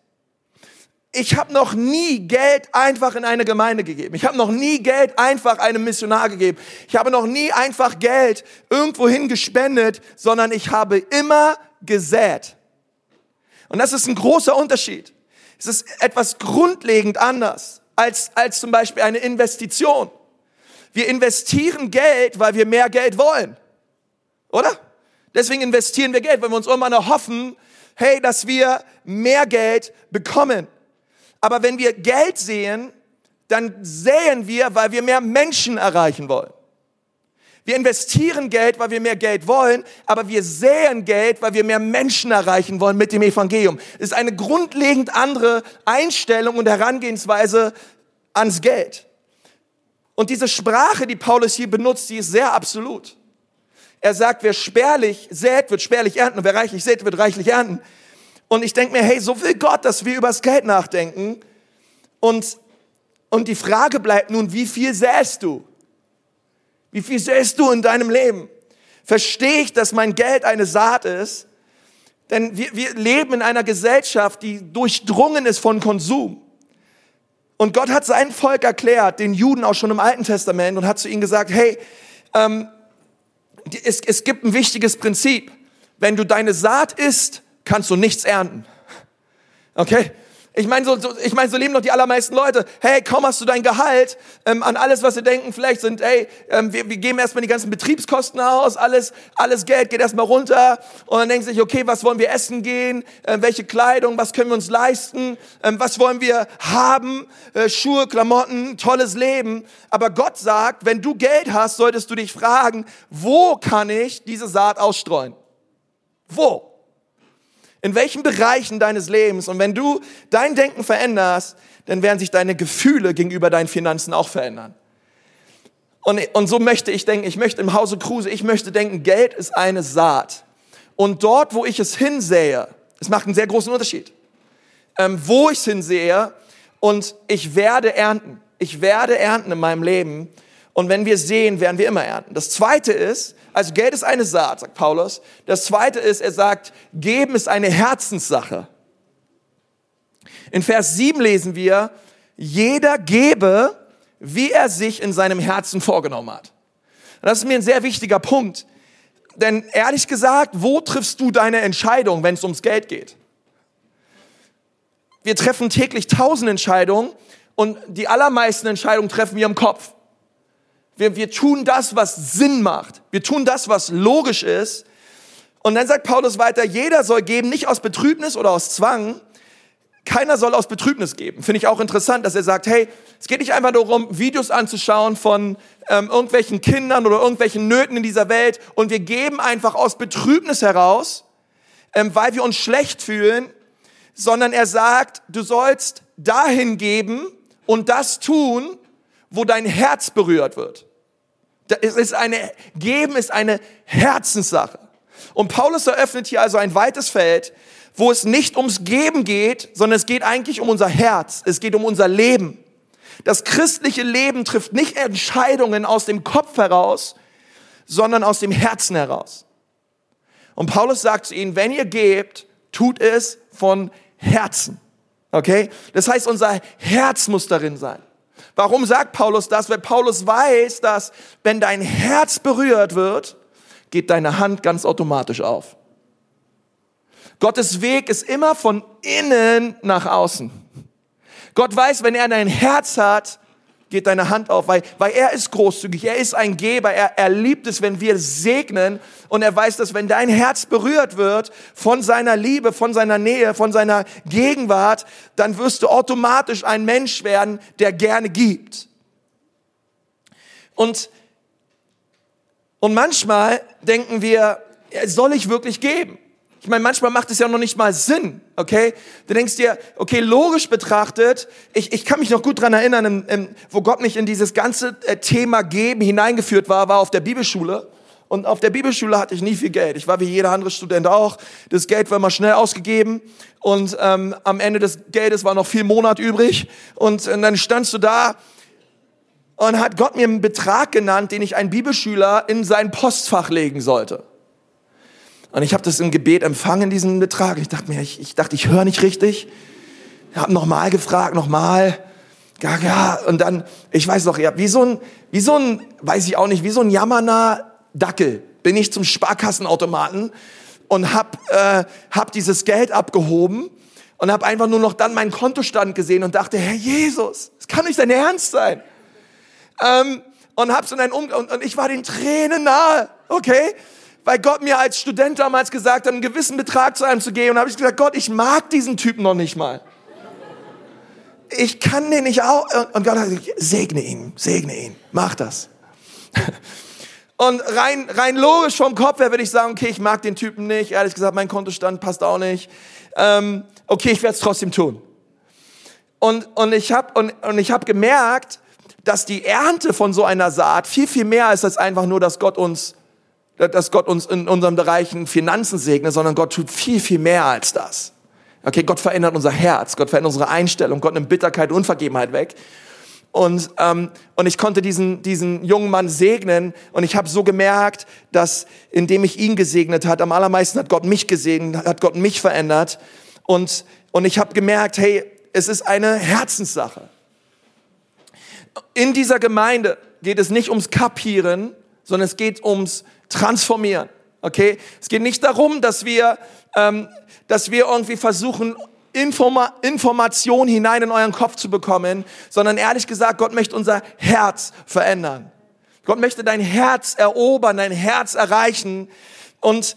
Ich habe noch nie Geld einfach in eine Gemeinde gegeben. Ich habe noch nie Geld einfach einem Missionar gegeben. Ich habe noch nie einfach Geld irgendwohin gespendet, sondern ich habe immer gesät. Und das ist ein großer Unterschied. Es ist etwas grundlegend anders als, als zum Beispiel eine Investition. Wir investieren Geld, weil wir mehr Geld wollen. Oder? Deswegen investieren wir Geld, weil wir uns irgendwann erhoffen, hey, dass wir mehr Geld bekommen. Aber wenn wir Geld sehen, dann säen wir, weil wir mehr Menschen erreichen wollen. Wir investieren Geld, weil wir mehr Geld wollen, aber wir säen Geld, weil wir mehr Menschen erreichen wollen mit dem Evangelium. Es ist eine grundlegend andere Einstellung und Herangehensweise ans Geld. Und diese Sprache, die Paulus hier benutzt, die ist sehr absolut. Er sagt, wer spärlich sät, wird spärlich ernten und wer reichlich sät, wird reichlich ernten. Und ich denke mir, hey, so will Gott, dass wir über das Geld nachdenken. Und, und die Frage bleibt nun, wie viel säst du? Wie viel säst du in deinem Leben? Verstehe ich, dass mein Geld eine Saat ist? Denn wir, wir leben in einer Gesellschaft, die durchdrungen ist von Konsum. Und Gott hat sein Volk erklärt, den Juden auch schon im Alten Testament, und hat zu ihnen gesagt, hey, ähm, es, es gibt ein wichtiges Prinzip. Wenn du deine Saat isst, kannst du nichts ernten. Okay? Ich meine, so, so, ich mein, so leben doch die allermeisten Leute. Hey, kaum hast du dein Gehalt ähm, an alles, was sie denken, vielleicht sind, hey, ähm, wir, wir geben erstmal die ganzen Betriebskosten aus, alles, alles Geld geht erstmal runter und dann denken sie sich, okay, was wollen wir essen gehen, ähm, welche Kleidung, was können wir uns leisten, ähm, was wollen wir haben, äh, Schuhe, Klamotten, tolles Leben. Aber Gott sagt, wenn du Geld hast, solltest du dich fragen, wo kann ich diese Saat ausstreuen? Wo? In welchen Bereichen deines Lebens? Und wenn du dein Denken veränderst, dann werden sich deine Gefühle gegenüber deinen Finanzen auch verändern. Und, und so möchte ich denken, ich möchte im Hause Kruse, ich möchte denken, Geld ist eine Saat. Und dort, wo ich es hinsehe, es macht einen sehr großen Unterschied. Ähm, wo ich es hinsehe und ich werde ernten. Ich werde ernten in meinem Leben. Und wenn wir sehen, werden wir immer ernten. Das zweite ist, also Geld ist eine Saat, sagt Paulus. Das zweite ist, er sagt, geben ist eine Herzenssache. In Vers 7 lesen wir, jeder gebe, wie er sich in seinem Herzen vorgenommen hat. Das ist mir ein sehr wichtiger Punkt. Denn ehrlich gesagt, wo triffst du deine Entscheidung, wenn es ums Geld geht? Wir treffen täglich tausend Entscheidungen und die allermeisten Entscheidungen treffen wir im Kopf. Wir, wir tun das, was Sinn macht. Wir tun das, was logisch ist. Und dann sagt Paulus weiter, jeder soll geben, nicht aus Betrübnis oder aus Zwang. Keiner soll aus Betrübnis geben. Finde ich auch interessant, dass er sagt, hey, es geht nicht einfach darum, Videos anzuschauen von ähm, irgendwelchen Kindern oder irgendwelchen Nöten in dieser Welt und wir geben einfach aus Betrübnis heraus, ähm, weil wir uns schlecht fühlen, sondern er sagt, du sollst dahin geben und das tun, wo dein Herz berührt wird. Es ist eine, geben ist eine Herzenssache. Und Paulus eröffnet hier also ein weites Feld, wo es nicht ums Geben geht, sondern es geht eigentlich um unser Herz. Es geht um unser Leben. Das christliche Leben trifft nicht Entscheidungen aus dem Kopf heraus, sondern aus dem Herzen heraus. Und Paulus sagt zu ihnen, wenn ihr gebt, tut es von Herzen. Okay? Das heißt, unser Herz muss darin sein. Warum sagt Paulus das? Weil Paulus weiß, dass wenn dein Herz berührt wird, geht deine Hand ganz automatisch auf. Gottes Weg ist immer von innen nach außen. Gott weiß, wenn er dein Herz hat, geht deine Hand auf, weil, weil er ist großzügig, er ist ein Geber, er, er liebt es, wenn wir segnen und er weiß, dass wenn dein Herz berührt wird von seiner Liebe, von seiner Nähe, von seiner Gegenwart, dann wirst du automatisch ein Mensch werden, der gerne gibt. Und, und manchmal denken wir, soll ich wirklich geben? Ich meine, manchmal macht es ja noch nicht mal Sinn, okay? Du denkst dir, okay, logisch betrachtet, ich, ich kann mich noch gut dran erinnern, im, im, wo Gott mich in dieses ganze äh, Thema Geben hineingeführt war, war auf der Bibelschule. Und auf der Bibelschule hatte ich nie viel Geld. Ich war wie jeder andere Student auch. Das Geld war mal schnell ausgegeben. Und ähm, am Ende des Geldes war noch viel Monat übrig. Und, und dann standst du da und hat Gott mir einen Betrag genannt, den ich einen Bibelschüler in sein Postfach legen sollte. Und ich habe das im Gebet empfangen, diesen Betrag. Ich dachte mir, ich, ich dachte, ich höre nicht richtig. Ich habe nochmal gefragt, nochmal. Ja, ja. Und dann, ich weiß noch, ja, wie so ein, wie so ein, weiß ich auch nicht, wie so ein jammerner Dackel bin ich zum Sparkassenautomaten und hab, äh, hab dieses Geld abgehoben und habe einfach nur noch dann meinen Kontostand gesehen und dachte, Herr Jesus, das kann nicht dein Ernst sein. Ähm, und hab so einen um und, und ich war den Tränen nahe, okay? Weil Gott mir als Student damals gesagt hat, einen gewissen Betrag zu einem zu geben. Und habe ich gesagt, Gott, ich mag diesen Typen noch nicht mal. Ich kann den nicht auch. Und Gott hat gesagt, segne ihn, segne ihn, mach das. Und rein, rein logisch vom Kopf her würde ich sagen, okay, ich mag den Typen nicht. Ehrlich gesagt, mein Kontostand passt auch nicht. Ähm, okay, ich werde es trotzdem tun. Und, und ich habe und, und hab gemerkt, dass die Ernte von so einer Saat viel, viel mehr ist als einfach nur, dass Gott uns dass Gott uns in unseren Bereichen Finanzen segnet, sondern Gott tut viel, viel mehr als das. Okay, Gott verändert unser Herz, Gott verändert unsere Einstellung, Gott nimmt Bitterkeit, Unvergebenheit weg. Und, ähm, und ich konnte diesen, diesen jungen Mann segnen und ich habe so gemerkt, dass indem ich ihn gesegnet hat, am allermeisten hat Gott mich gesegnet, hat Gott mich verändert. Und, und ich habe gemerkt, hey, es ist eine Herzenssache. In dieser Gemeinde geht es nicht ums Kapieren, sondern es geht ums transformieren. Okay? Es geht nicht darum, dass wir, ähm, dass wir irgendwie versuchen, Informa Information hinein in euren Kopf zu bekommen, sondern ehrlich gesagt, Gott möchte unser Herz verändern. Gott möchte dein Herz erobern, dein Herz erreichen und,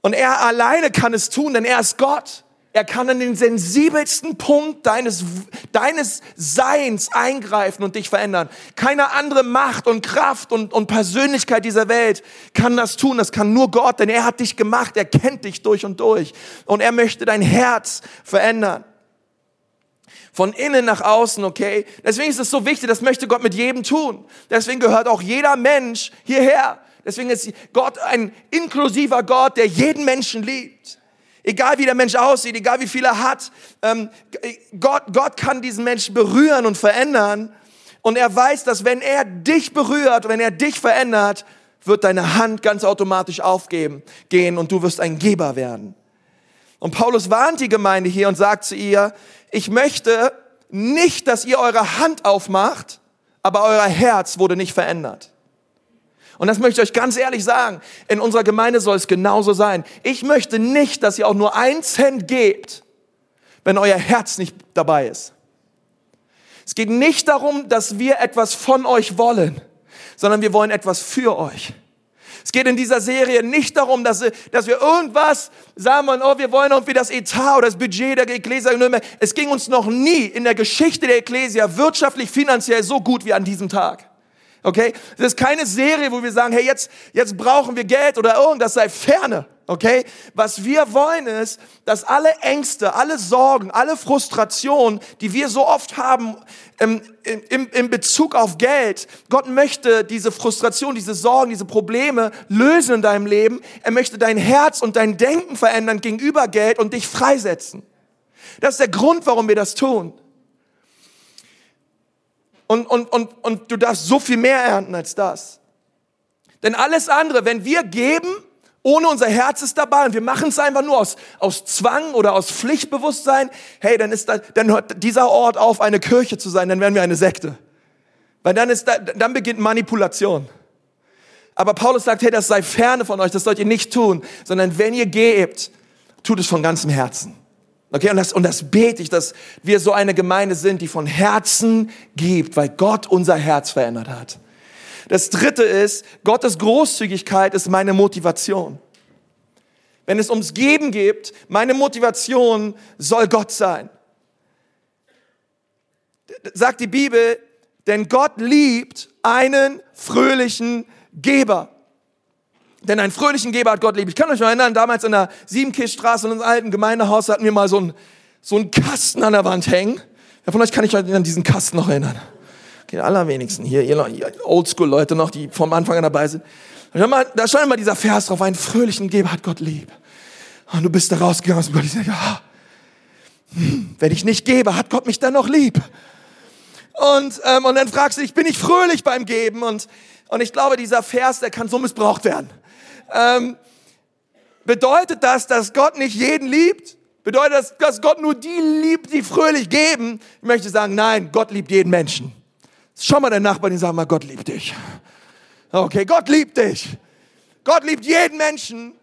und er alleine kann es tun, denn er ist Gott. Er kann an den sensibelsten Punkt deines, deines Seins eingreifen und dich verändern. Keine andere Macht und Kraft und, und Persönlichkeit dieser Welt kann das tun. Das kann nur Gott, denn er hat dich gemacht. Er kennt dich durch und durch. Und er möchte dein Herz verändern. Von innen nach außen, okay? Deswegen ist es so wichtig, das möchte Gott mit jedem tun. Deswegen gehört auch jeder Mensch hierher. Deswegen ist Gott ein inklusiver Gott, der jeden Menschen liebt. Egal wie der Mensch aussieht, egal wie viel er hat, ähm, Gott, Gott kann diesen Menschen berühren und verändern. Und er weiß, dass wenn er dich berührt, wenn er dich verändert, wird deine Hand ganz automatisch aufgeben, gehen und du wirst ein Geber werden. Und Paulus warnt die Gemeinde hier und sagt zu ihr, ich möchte nicht, dass ihr eure Hand aufmacht, aber euer Herz wurde nicht verändert. Und das möchte ich euch ganz ehrlich sagen. In unserer Gemeinde soll es genauso sein. Ich möchte nicht, dass ihr auch nur ein Cent gebt, wenn euer Herz nicht dabei ist. Es geht nicht darum, dass wir etwas von euch wollen, sondern wir wollen etwas für euch. Es geht in dieser Serie nicht darum, dass, dass wir irgendwas sagen wollen, oh, wir wollen irgendwie das Etat oder das Budget der Ekklesia. Es ging uns noch nie in der Geschichte der Ekklesia wirtschaftlich, finanziell so gut wie an diesem Tag. Okay? Das ist keine Serie, wo wir sagen, hey, jetzt, jetzt brauchen wir Geld oder irgendwas, sei ferne. Okay? Was wir wollen ist, dass alle Ängste, alle Sorgen, alle Frustrationen, die wir so oft haben im, im, im Bezug auf Geld, Gott möchte diese Frustration, diese Sorgen, diese Probleme lösen in deinem Leben. Er möchte dein Herz und dein Denken verändern gegenüber Geld und dich freisetzen. Das ist der Grund, warum wir das tun. Und, und, und, und du darfst so viel mehr ernten als das. Denn alles andere, wenn wir geben, ohne unser Herz ist dabei und wir machen es einfach nur aus, aus Zwang oder aus Pflichtbewusstsein, hey, dann ist da, dann hört dieser Ort auf, eine Kirche zu sein, dann werden wir eine Sekte. Weil dann ist da, dann beginnt Manipulation. Aber Paulus sagt, hey, das sei ferne von euch, das sollt ihr nicht tun, sondern wenn ihr gebt, tut es von ganzem Herzen. Okay, und das, und das bete ich, dass wir so eine Gemeinde sind, die von Herzen gibt, weil Gott unser Herz verändert hat. Das dritte ist, Gottes Großzügigkeit ist meine Motivation. Wenn es ums Geben geht, meine Motivation soll Gott sein. Sagt die Bibel, denn Gott liebt einen fröhlichen Geber. Denn einen fröhlichen Geber hat Gott lieb. Ich kann euch noch erinnern, damals in der Siebenkirchstraße in unserem alten Gemeindehaus hatten wir mal so einen, so einen Kasten an der Wand hängen. Wer von euch kann ich euch an diesen Kasten noch erinnern? Okay, allerwenigsten hier, ihr, Oldschool-Leute noch, die vom Anfang an dabei sind. Da stand immer dieser Vers drauf, einen fröhlichen Geber hat Gott lieb. Und du bist da rausgegangen aus dem Gott, ich sage, ja, hm, wenn ich nicht gebe, hat Gott mich dann noch lieb? Und, ähm, und dann fragst du dich, bin ich fröhlich beim Geben? Und, und ich glaube, dieser Vers, der kann so missbraucht werden. Ähm, bedeutet das, dass Gott nicht jeden liebt? Bedeutet das, dass Gott nur die liebt, die fröhlich geben? Ich möchte sagen, nein, Gott liebt jeden Menschen. Schau mal deinen Nachbarn und sag mal, Gott liebt dich. Okay, Gott liebt dich. Gott liebt jeden Menschen.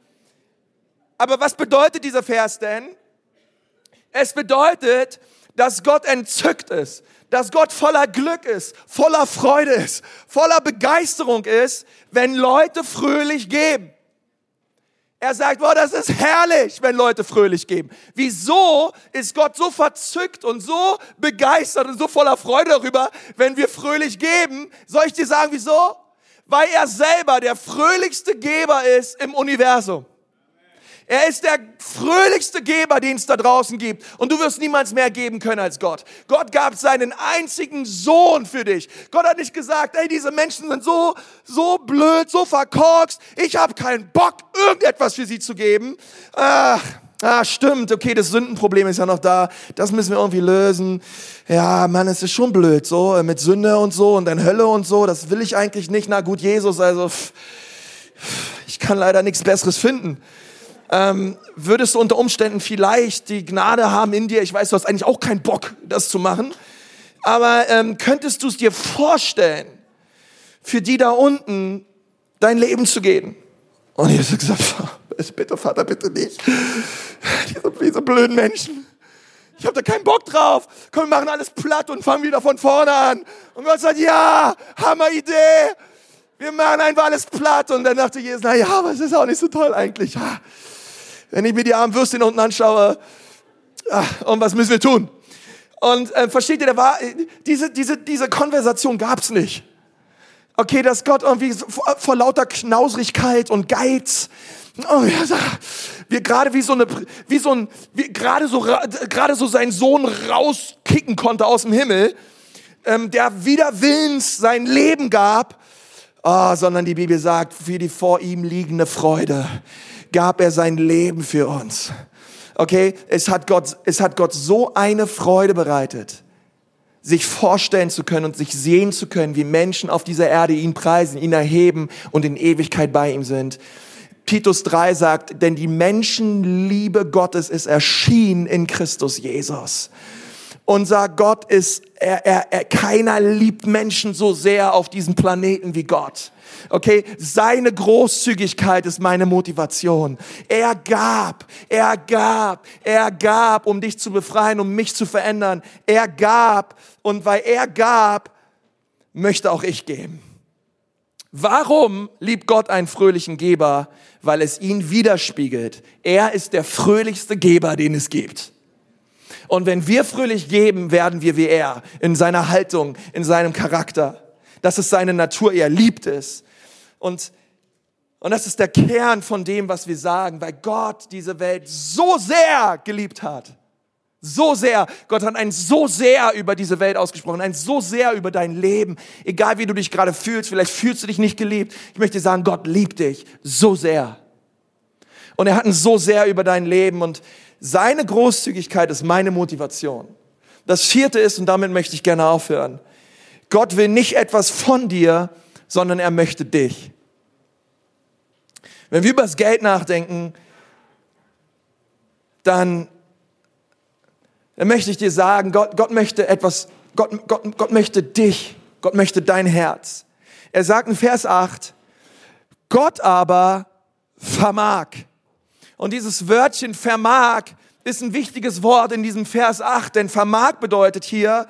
Aber was bedeutet dieser Vers denn? Es bedeutet, dass Gott entzückt ist, dass Gott voller Glück ist, voller Freude ist, voller Begeisterung ist, wenn Leute fröhlich geben. Er sagt, boah, das ist herrlich, wenn Leute fröhlich geben. Wieso ist Gott so verzückt und so begeistert und so voller Freude darüber, wenn wir fröhlich geben? Soll ich dir sagen, wieso? Weil er selber der fröhlichste Geber ist im Universum. Er ist der fröhlichste Geber, den es da draußen gibt. Und du wirst niemals mehr geben können als Gott. Gott gab seinen einzigen Sohn für dich. Gott hat nicht gesagt, ey, diese Menschen sind so, so blöd, so verkorkst. Ich habe keinen Bock, irgendetwas für sie zu geben. Ach, Ah, stimmt, okay, das Sündenproblem ist ja noch da. Das müssen wir irgendwie lösen. Ja, Mann, es ist schon blöd, so, äh, mit Sünde und so und dann Hölle und so. Das will ich eigentlich nicht. Na gut, Jesus, also, pff, ich kann leider nichts Besseres finden ähm, würdest du unter Umständen vielleicht die Gnade haben in dir. Ich weiß, du hast eigentlich auch keinen Bock, das zu machen. Aber ähm, könntest du es dir vorstellen, für die da unten dein Leben zu geben? Und Jesus hat gesagt, bitte Vater, bitte nicht. Diese, diese blöden Menschen. Ich habe da keinen Bock drauf. Komm, wir machen alles platt und fangen wieder von vorne an. Und Gott sagt, ja, Hammer Idee. Wir machen einfach alles platt. Und dann dachte Jesus, na ja, aber es ist auch nicht so toll eigentlich. Wenn ich mir die armen Würstchen unten anschaue, ah, und was müssen wir tun? Und äh, versteht ihr, da war, diese, diese, diese Konversation gab's nicht. Okay, dass Gott irgendwie vor, vor lauter Knausrigkeit und Geiz Oh, ja, wir gerade wie so eine, wie so ein, wie gerade so, gerade so seinen Sohn rauskicken konnte aus dem Himmel, ähm, der wieder Willens sein Leben gab, oh, sondern die Bibel sagt, für die vor ihm liegende Freude gab er sein Leben für uns. Okay, es hat Gott, es hat Gott so eine Freude bereitet, sich vorstellen zu können und sich sehen zu können, wie Menschen auf dieser Erde ihn preisen, ihn erheben und in Ewigkeit bei ihm sind. Titus 3 sagt, denn die Menschenliebe Gottes ist erschienen in Christus Jesus. Unser Gott ist, er, er, er, keiner liebt Menschen so sehr auf diesem Planeten wie Gott. Okay, seine Großzügigkeit ist meine Motivation. Er gab, er gab, er gab, um dich zu befreien, um mich zu verändern. Er gab und weil er gab, möchte auch ich geben. Warum liebt Gott einen fröhlichen Geber? Weil es ihn widerspiegelt. Er ist der fröhlichste Geber, den es gibt. Und wenn wir fröhlich geben, werden wir wie er in seiner Haltung, in seinem Charakter. Das ist seine Natur, er liebt es. Und, und das ist der Kern von dem, was wir sagen, weil Gott diese Welt so sehr geliebt hat so sehr, Gott hat ein so sehr über diese Welt ausgesprochen, ein so sehr über dein Leben. Egal wie du dich gerade fühlst, vielleicht fühlst du dich nicht geliebt. Ich möchte sagen, Gott liebt dich so sehr. Und er hat ein so sehr über dein Leben und seine Großzügigkeit ist meine Motivation. Das vierte ist, und damit möchte ich gerne aufhören, Gott will nicht etwas von dir, sondern er möchte dich. Wenn wir über das Geld nachdenken, dann dann möchte ich dir sagen, Gott, Gott möchte etwas, Gott, Gott, Gott möchte dich, Gott möchte dein Herz. Er sagt in Vers 8, Gott aber vermag. Und dieses Wörtchen vermag ist ein wichtiges Wort in diesem Vers 8, denn vermag bedeutet hier,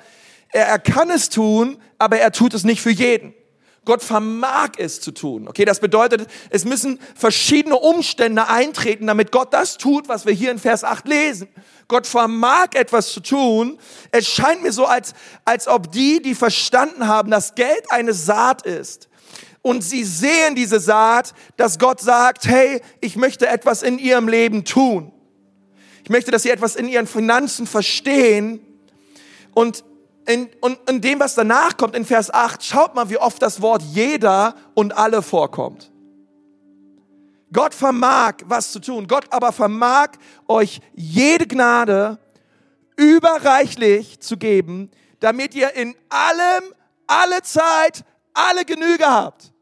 er, er kann es tun, aber er tut es nicht für jeden. Gott vermag es zu tun. Okay, das bedeutet, es müssen verschiedene Umstände eintreten, damit Gott das tut, was wir hier in Vers 8 lesen. Gott vermag etwas zu tun. Es scheint mir so, als, als ob die, die verstanden haben, dass Geld eine Saat ist, und sie sehen diese Saat, dass Gott sagt, hey, ich möchte etwas in ihrem Leben tun. Ich möchte, dass sie etwas in ihren Finanzen verstehen. Und in, und in dem, was danach kommt, in Vers 8, schaut mal, wie oft das Wort jeder und alle vorkommt. Gott vermag was zu tun. Gott aber vermag euch jede Gnade überreichlich zu geben, damit ihr in allem, alle Zeit, alle Genüge habt.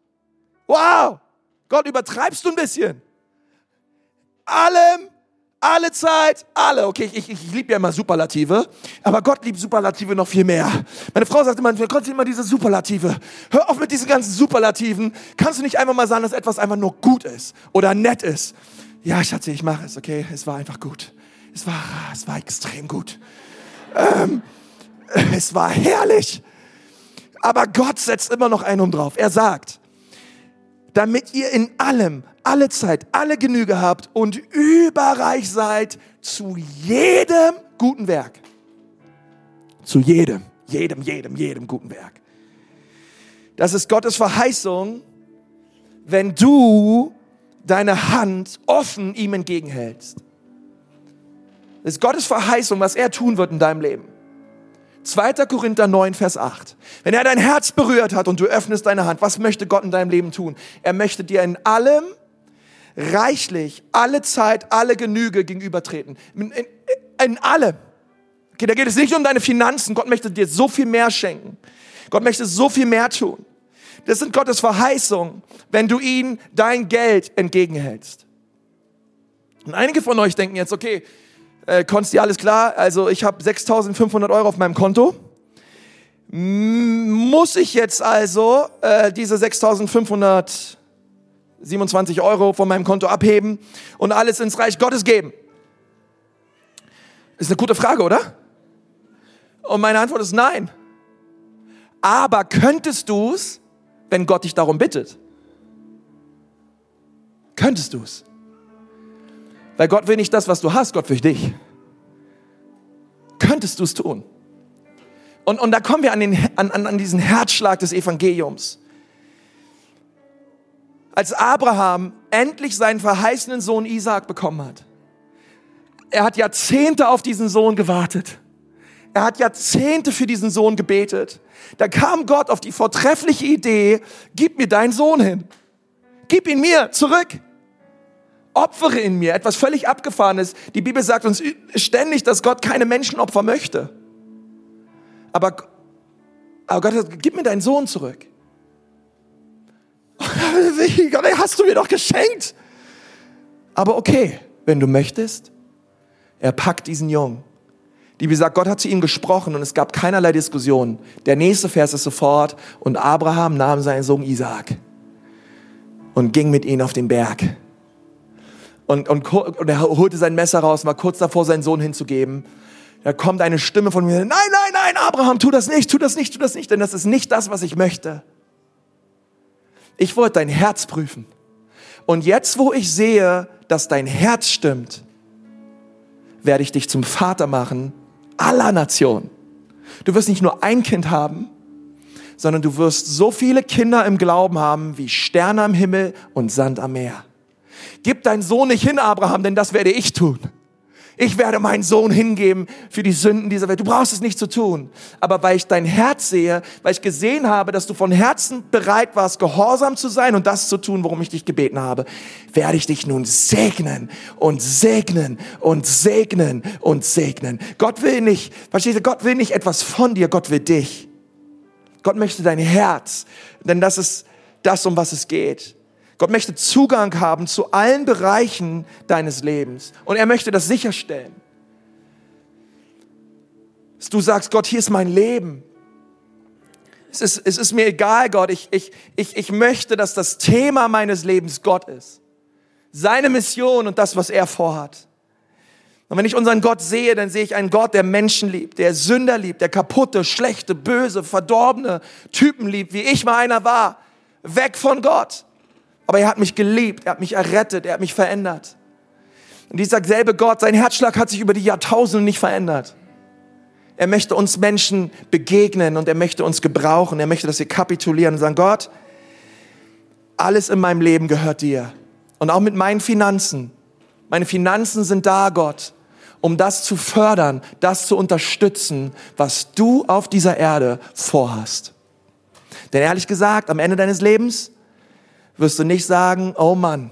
Wow! Gott, übertreibst du ein bisschen? Allem, alle Zeit, alle. Okay, ich, ich, ich liebe ja immer Superlative, aber Gott liebt Superlative noch viel mehr. Meine Frau sagt immer, Gott liebt immer diese Superlative. Hör auf mit diesen ganzen Superlativen. Kannst du nicht einfach mal sagen, dass etwas einfach nur gut ist oder nett ist? Ja, Schatzi, ich mache es, okay? Es war einfach gut. Es war, es war extrem gut. Ähm, es war herrlich. Aber Gott setzt immer noch einen um drauf. Er sagt, damit ihr in allem alle Zeit, alle Genüge habt und überreich seid zu jedem guten Werk. Zu jedem, jedem, jedem, jedem guten Werk. Das ist Gottes Verheißung, wenn du deine Hand offen ihm entgegenhältst. Das ist Gottes Verheißung, was er tun wird in deinem Leben. 2. Korinther 9, Vers 8. Wenn er dein Herz berührt hat und du öffnest deine Hand, was möchte Gott in deinem Leben tun? Er möchte dir in allem reichlich, alle Zeit, alle Genüge gegenübertreten. In, in, in allem. Okay, da geht es nicht um deine Finanzen. Gott möchte dir so viel mehr schenken. Gott möchte so viel mehr tun. Das sind Gottes Verheißungen, wenn du ihm dein Geld entgegenhältst. Und einige von euch denken jetzt, okay, äh, Konsti, alles klar, also ich habe 6.500 Euro auf meinem Konto. Muss ich jetzt also äh, diese 6.500 27 Euro von meinem Konto abheben und alles ins Reich Gottes geben. Ist eine gute Frage, oder? Und meine Antwort ist nein. Aber könntest du es, wenn Gott dich darum bittet? Könntest du es? Weil Gott will nicht das, was du hast, Gott will dich. Könntest du es tun? Und, und da kommen wir an, den, an, an diesen Herzschlag des Evangeliums. Als Abraham endlich seinen verheißenen Sohn Isaak bekommen hat, er hat Jahrzehnte auf diesen Sohn gewartet. Er hat Jahrzehnte für diesen Sohn gebetet. Da kam Gott auf die vortreffliche Idee, gib mir deinen Sohn hin. Gib ihn mir zurück. Opfere in mir, etwas völlig abgefahrenes. Die Bibel sagt uns ständig, dass Gott keine Menschenopfer möchte. Aber, aber Gott sagt, gib mir deinen Sohn zurück. Hast du mir doch geschenkt. Aber okay, wenn du möchtest, er packt diesen Jungen. Die Bibel sagt, Gott hat zu ihm gesprochen und es gab keinerlei Diskussion. Der nächste Vers ist sofort, und Abraham nahm seinen Sohn Isaak und ging mit ihm auf den Berg. Und, und, und er holte sein Messer raus, war kurz davor, seinen Sohn hinzugeben. Da kommt eine Stimme von mir, nein, nein, nein, Abraham, tu das nicht, tu das nicht, tu das nicht, denn das ist nicht das, was ich möchte. Ich wollte dein Herz prüfen. Und jetzt, wo ich sehe, dass dein Herz stimmt, werde ich dich zum Vater machen aller Nationen. Du wirst nicht nur ein Kind haben, sondern du wirst so viele Kinder im Glauben haben wie Sterne am Himmel und Sand am Meer. Gib deinen Sohn nicht hin, Abraham, denn das werde ich tun. Ich werde meinen Sohn hingeben für die Sünden dieser Welt. Du brauchst es nicht zu tun. Aber weil ich dein Herz sehe, weil ich gesehen habe, dass du von Herzen bereit warst, gehorsam zu sein und das zu tun, worum ich dich gebeten habe, werde ich dich nun segnen und segnen und segnen und segnen. Gott will nicht, verstehst du, Gott will nicht etwas von dir, Gott will dich. Gott möchte dein Herz, denn das ist das, um was es geht. Gott möchte Zugang haben zu allen Bereichen deines Lebens. Und er möchte das sicherstellen. Dass du sagst, Gott, hier ist mein Leben. Es ist, es ist mir egal, Gott. Ich, ich, ich, ich möchte, dass das Thema meines Lebens Gott ist. Seine Mission und das, was er vorhat. Und wenn ich unseren Gott sehe, dann sehe ich einen Gott, der Menschen liebt, der Sünder liebt, der kaputte, schlechte, böse, verdorbene Typen liebt, wie ich mal einer war. Weg von Gott. Aber er hat mich geliebt, er hat mich errettet, er hat mich verändert. Und dieser selbe Gott, sein Herzschlag hat sich über die Jahrtausende nicht verändert. Er möchte uns Menschen begegnen und er möchte uns gebrauchen. Er möchte, dass wir kapitulieren und sagen, Gott, alles in meinem Leben gehört dir. Und auch mit meinen Finanzen. Meine Finanzen sind da, Gott, um das zu fördern, das zu unterstützen, was du auf dieser Erde vorhast. Denn ehrlich gesagt, am Ende deines Lebens wirst du nicht sagen, oh Mann,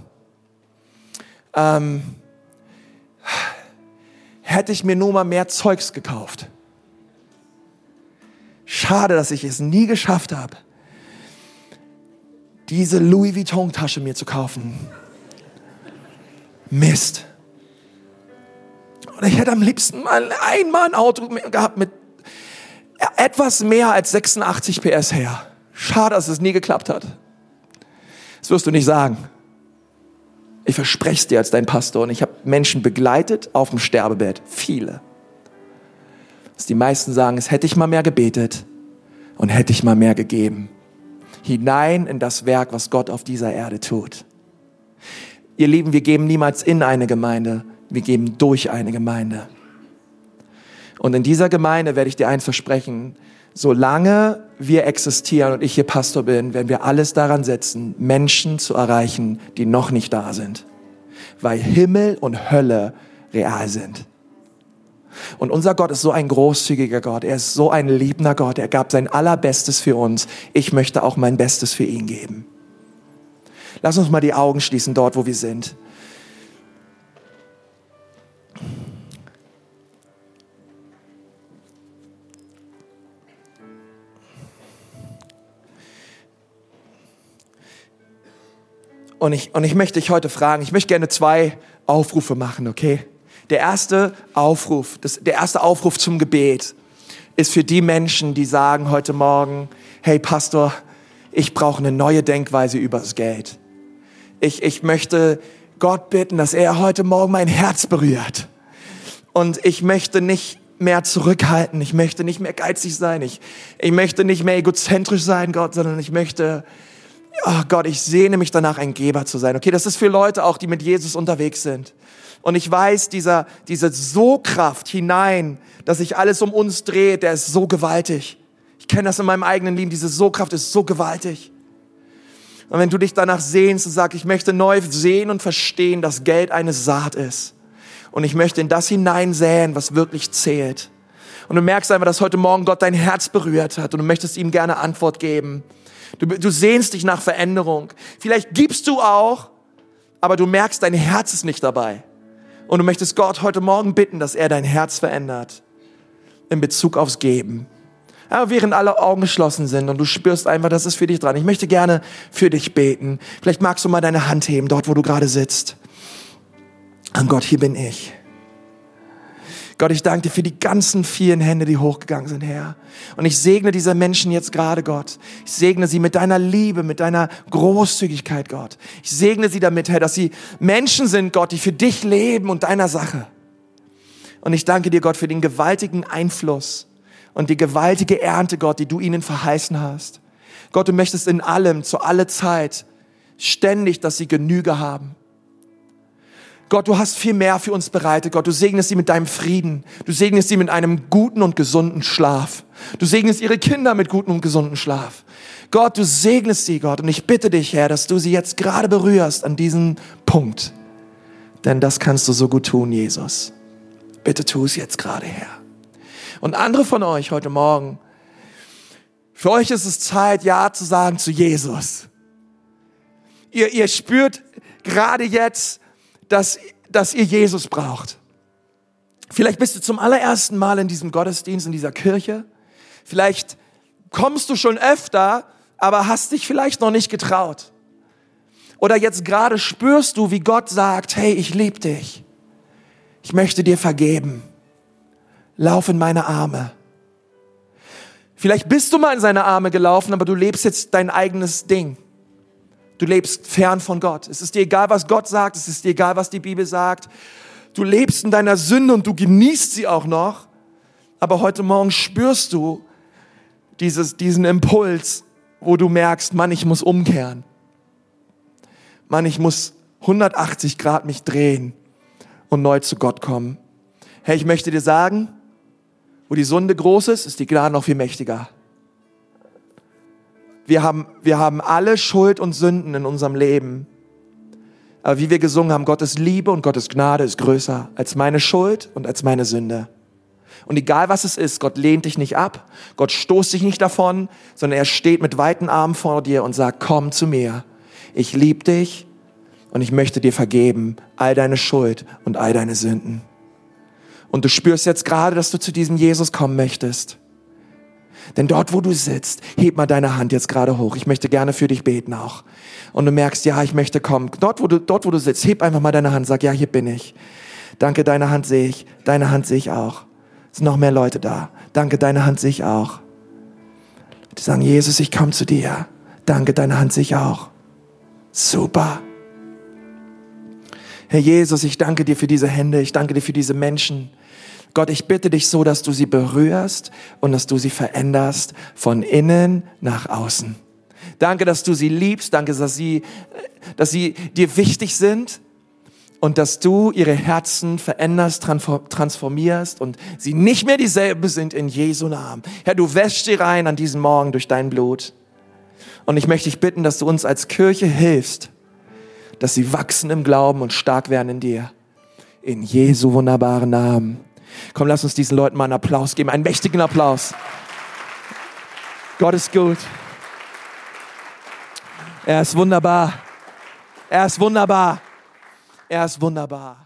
ähm, hätte ich mir nur mal mehr Zeugs gekauft. Schade, dass ich es nie geschafft habe, diese Louis Vuitton Tasche mir zu kaufen. Mist. Und ich hätte am liebsten mal einmal ein Auto gehabt mit etwas mehr als 86 PS her. Schade, dass es nie geklappt hat. Das wirst du nicht sagen. Ich verspreche es dir als dein Pastor und ich habe Menschen begleitet auf dem Sterbebett. Viele. Dass die meisten sagen, es hätte ich mal mehr gebetet und hätte ich mal mehr gegeben. Hinein in das Werk, was Gott auf dieser Erde tut. Ihr Lieben, wir geben niemals in eine Gemeinde, wir geben durch eine Gemeinde. Und in dieser Gemeinde werde ich dir eins versprechen, solange wir existieren und ich hier Pastor bin, werden wir alles daran setzen, Menschen zu erreichen, die noch nicht da sind. Weil Himmel und Hölle real sind. Und unser Gott ist so ein großzügiger Gott. Er ist so ein liebender Gott. Er gab sein Allerbestes für uns. Ich möchte auch mein Bestes für ihn geben. Lass uns mal die Augen schließen dort, wo wir sind. Und ich, und ich möchte dich heute fragen, ich möchte gerne zwei Aufrufe machen, okay? Der erste Aufruf, das, der erste Aufruf zum Gebet ist für die Menschen, die sagen heute Morgen, hey Pastor, ich brauche eine neue Denkweise übers Geld. Ich, ich möchte Gott bitten, dass er heute Morgen mein Herz berührt Und ich möchte nicht mehr zurückhalten. Ich möchte nicht mehr geizig sein. Ich, ich möchte nicht mehr egozentrisch sein, Gott, sondern ich möchte, oh Gott, ich sehne mich danach, ein Geber zu sein. Okay, das ist für Leute auch, die mit Jesus unterwegs sind. Und ich weiß, dieser, diese So-Kraft hinein, dass sich alles um uns dreht, der ist so gewaltig. Ich kenne das in meinem eigenen Leben. Diese So-Kraft ist so gewaltig. Und wenn du dich danach sehnst und sagst, ich möchte neu sehen und verstehen, dass Geld eine Saat ist. Und ich möchte in das hineinsäen, was wirklich zählt. Und du merkst einfach, dass heute Morgen Gott dein Herz berührt hat und du möchtest ihm gerne Antwort geben. Du, du sehnst dich nach Veränderung. Vielleicht gibst du auch, aber du merkst, dein Herz ist nicht dabei. Und du möchtest Gott heute Morgen bitten, dass er dein Herz verändert in Bezug aufs Geben. Aber während alle Augen geschlossen sind und du spürst einfach, das ist für dich dran. Ich möchte gerne für dich beten. Vielleicht magst du mal deine Hand heben, dort wo du gerade sitzt. Und Gott, hier bin ich. Gott, ich danke dir für die ganzen vielen Hände, die hochgegangen sind, Herr. Und ich segne diese Menschen jetzt gerade, Gott. Ich segne sie mit deiner Liebe, mit deiner Großzügigkeit, Gott. Ich segne sie damit, Herr, dass sie Menschen sind, Gott, die für dich leben und deiner Sache. Und ich danke dir, Gott, für den gewaltigen Einfluss und die gewaltige Ernte, Gott, die du ihnen verheißen hast. Gott, du möchtest in allem, zu aller Zeit, ständig, dass sie Genüge haben. Gott, du hast viel mehr für uns bereitet. Gott, du segnest sie mit deinem Frieden. Du segnest sie mit einem guten und gesunden Schlaf. Du segnest ihre Kinder mit guten und gesunden Schlaf. Gott, du segnest sie, Gott. Und ich bitte dich, Herr, dass du sie jetzt gerade berührst an diesem Punkt. Denn das kannst du so gut tun, Jesus. Bitte tu es jetzt gerade, Herr. Und andere von euch heute Morgen, für euch ist es Zeit, Ja zu sagen zu Jesus. Ihr, ihr spürt gerade jetzt, dass, dass ihr Jesus braucht. Vielleicht bist du zum allerersten Mal in diesem Gottesdienst, in dieser Kirche. Vielleicht kommst du schon öfter, aber hast dich vielleicht noch nicht getraut. Oder jetzt gerade spürst du, wie Gott sagt, hey, ich liebe dich. Ich möchte dir vergeben. Lauf in meine Arme. Vielleicht bist du mal in seine Arme gelaufen, aber du lebst jetzt dein eigenes Ding. Du lebst fern von Gott. Es ist dir egal, was Gott sagt. Es ist dir egal, was die Bibel sagt. Du lebst in deiner Sünde und du genießt sie auch noch. Aber heute Morgen spürst du dieses, diesen Impuls, wo du merkst, Mann, ich muss umkehren. Mann, ich muss 180 Grad mich drehen und neu zu Gott kommen. Hey, ich möchte dir sagen, wo die Sünde groß ist, ist die Gnade noch viel mächtiger. Wir haben, wir haben alle Schuld und Sünden in unserem Leben. Aber wie wir gesungen haben, Gottes Liebe und Gottes Gnade ist größer als meine Schuld und als meine Sünde. Und egal was es ist, Gott lehnt dich nicht ab, Gott stoßt dich nicht davon, sondern er steht mit weiten Armen vor dir und sagt, komm zu mir. Ich liebe dich und ich möchte dir vergeben all deine Schuld und all deine Sünden. Und du spürst jetzt gerade, dass du zu diesem Jesus kommen möchtest. Denn dort, wo du sitzt, heb mal deine Hand jetzt gerade hoch. Ich möchte gerne für dich beten auch. Und du merkst, ja, ich möchte kommen. Dort, wo du, dort, wo du sitzt, heb einfach mal deine Hand. Sag, ja, hier bin ich. Danke, deine Hand sehe ich. Deine Hand sehe ich auch. Es sind noch mehr Leute da. Danke, deine Hand sehe ich auch. Die sagen, Jesus, ich komme zu dir. Danke, deine Hand sehe ich auch. Super. Herr Jesus, ich danke dir für diese Hände. Ich danke dir für diese Menschen. Gott, ich bitte dich so, dass du sie berührst und dass du sie veränderst von innen nach außen. Danke, dass du sie liebst. Danke, dass sie, dass sie dir wichtig sind und dass du ihre Herzen veränderst, transformierst und sie nicht mehr dieselbe sind in Jesu Namen. Herr, du wäschst sie rein an diesem Morgen durch dein Blut. Und ich möchte dich bitten, dass du uns als Kirche hilfst, dass sie wachsen im Glauben und stark werden in dir. In Jesu wunderbaren Namen. Komm, lass uns diesen Leuten mal einen Applaus geben, einen mächtigen Applaus. Gott ist gut. Er ist wunderbar. Er ist wunderbar. Er ist wunderbar.